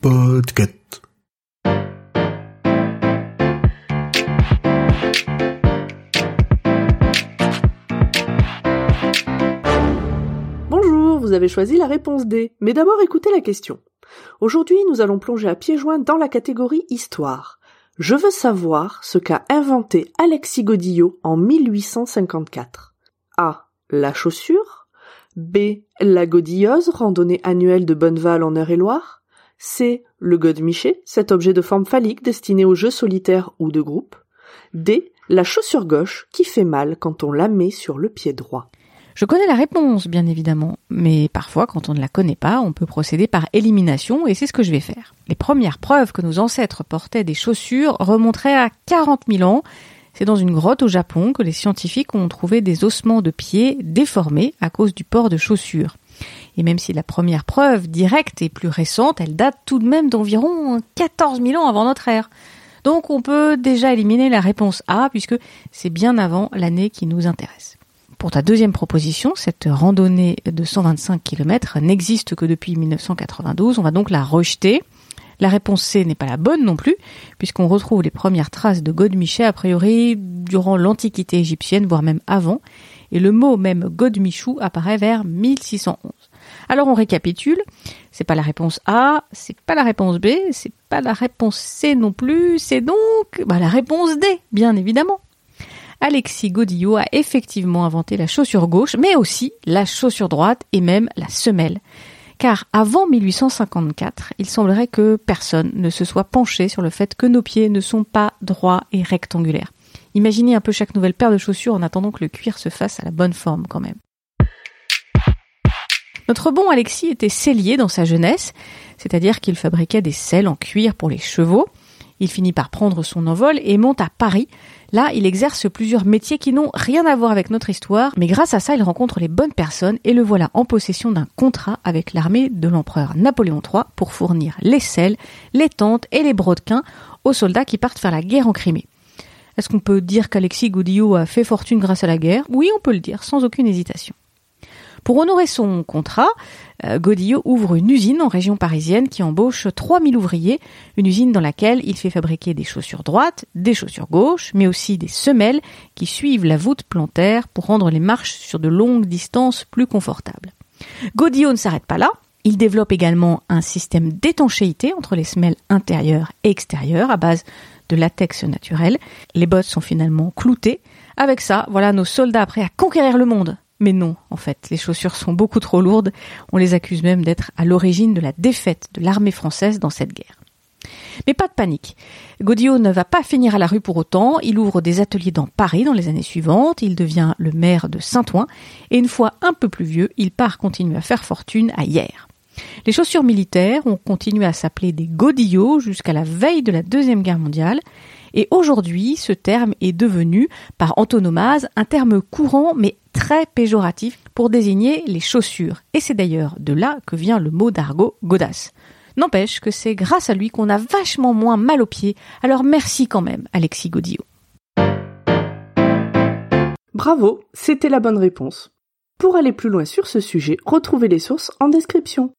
Podcast. Bonjour, vous avez choisi la réponse D, mais d'abord écoutez la question. Aujourd'hui, nous allons plonger à pieds joints dans la catégorie Histoire. Je veux savoir ce qu'a inventé Alexis Godillot en 1854. A. La chaussure. B. La godilleuse, randonnée annuelle de Bonneval en Eure-et-Loire. C. Le godemiché, cet objet de forme phallique destiné aux jeux solitaires ou de groupe. D. La chaussure gauche qui fait mal quand on la met sur le pied droit. Je connais la réponse, bien évidemment, mais parfois, quand on ne la connaît pas, on peut procéder par élimination, et c'est ce que je vais faire. Les premières preuves que nos ancêtres portaient des chaussures remonteraient à 40 000 ans. C'est dans une grotte au Japon que les scientifiques ont trouvé des ossements de pieds déformés à cause du port de chaussures. Et même si la première preuve directe est plus récente, elle date tout de même d'environ 14 000 ans avant notre ère. Donc on peut déjà éliminer la réponse A, puisque c'est bien avant l'année qui nous intéresse. Pour ta deuxième proposition, cette randonnée de 125 km n'existe que depuis 1992, on va donc la rejeter. La réponse C n'est pas la bonne non plus, puisqu'on retrouve les premières traces de Godemiché a priori durant l'Antiquité égyptienne, voire même avant, et le mot même Godemichou apparaît vers 1611. Alors on récapitule, c'est pas la réponse A, c'est pas la réponse B, c'est pas la réponse C non plus, c'est donc bah, la réponse D, bien évidemment. Alexis Godillot a effectivement inventé la chaussure gauche, mais aussi la chaussure droite et même la semelle. Car avant 1854, il semblerait que personne ne se soit penché sur le fait que nos pieds ne sont pas droits et rectangulaires. Imaginez un peu chaque nouvelle paire de chaussures en attendant que le cuir se fasse à la bonne forme quand même. Notre bon Alexis était sellier dans sa jeunesse, c'est-à-dire qu'il fabriquait des selles en cuir pour les chevaux. Il finit par prendre son envol et monte à Paris. Là, il exerce plusieurs métiers qui n'ont rien à voir avec notre histoire, mais grâce à ça, il rencontre les bonnes personnes et le voilà en possession d'un contrat avec l'armée de l'empereur Napoléon III pour fournir les selles, les tentes et les brodequins aux soldats qui partent faire la guerre en Crimée. Est-ce qu'on peut dire qu'Alexis Godillot a fait fortune grâce à la guerre? Oui, on peut le dire, sans aucune hésitation. Pour honorer son contrat, euh, Godillot ouvre une usine en région parisienne qui embauche 3000 ouvriers, une usine dans laquelle il fait fabriquer des chaussures droites, des chaussures gauches, mais aussi des semelles qui suivent la voûte plantaire pour rendre les marches sur de longues distances plus confortables. Godillot ne s'arrête pas là. Il développe également un système d'étanchéité entre les semelles intérieures et extérieures à base de latex naturel. Les bottes sont finalement cloutées. Avec ça, voilà nos soldats prêts à conquérir le monde. Mais non, en fait, les chaussures sont beaucoup trop lourdes. On les accuse même d'être à l'origine de la défaite de l'armée française dans cette guerre. Mais pas de panique. Godillot ne va pas finir à la rue pour autant. Il ouvre des ateliers dans Paris dans les années suivantes. Il devient le maire de Saint-Ouen. Et une fois un peu plus vieux, il part continuer à faire fortune à Hyères. Les chaussures militaires ont continué à s'appeler des godillots jusqu'à la veille de la Deuxième Guerre mondiale. Et aujourd'hui, ce terme est devenu, par antonomase, un terme courant mais très péjoratif pour désigner les chaussures. Et c'est d'ailleurs de là que vient le mot d'argot godasse. N'empêche que c'est grâce à lui qu'on a vachement moins mal aux pieds. Alors merci quand même, Alexis Godillot. Bravo, c'était la bonne réponse. Pour aller plus loin sur ce sujet, retrouvez les sources en description.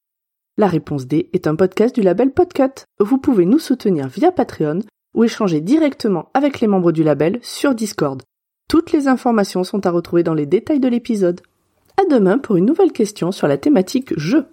La réponse D est un podcast du label Podcut. Vous pouvez nous soutenir via Patreon ou échanger directement avec les membres du label sur Discord. Toutes les informations sont à retrouver dans les détails de l'épisode. À demain pour une nouvelle question sur la thématique jeu.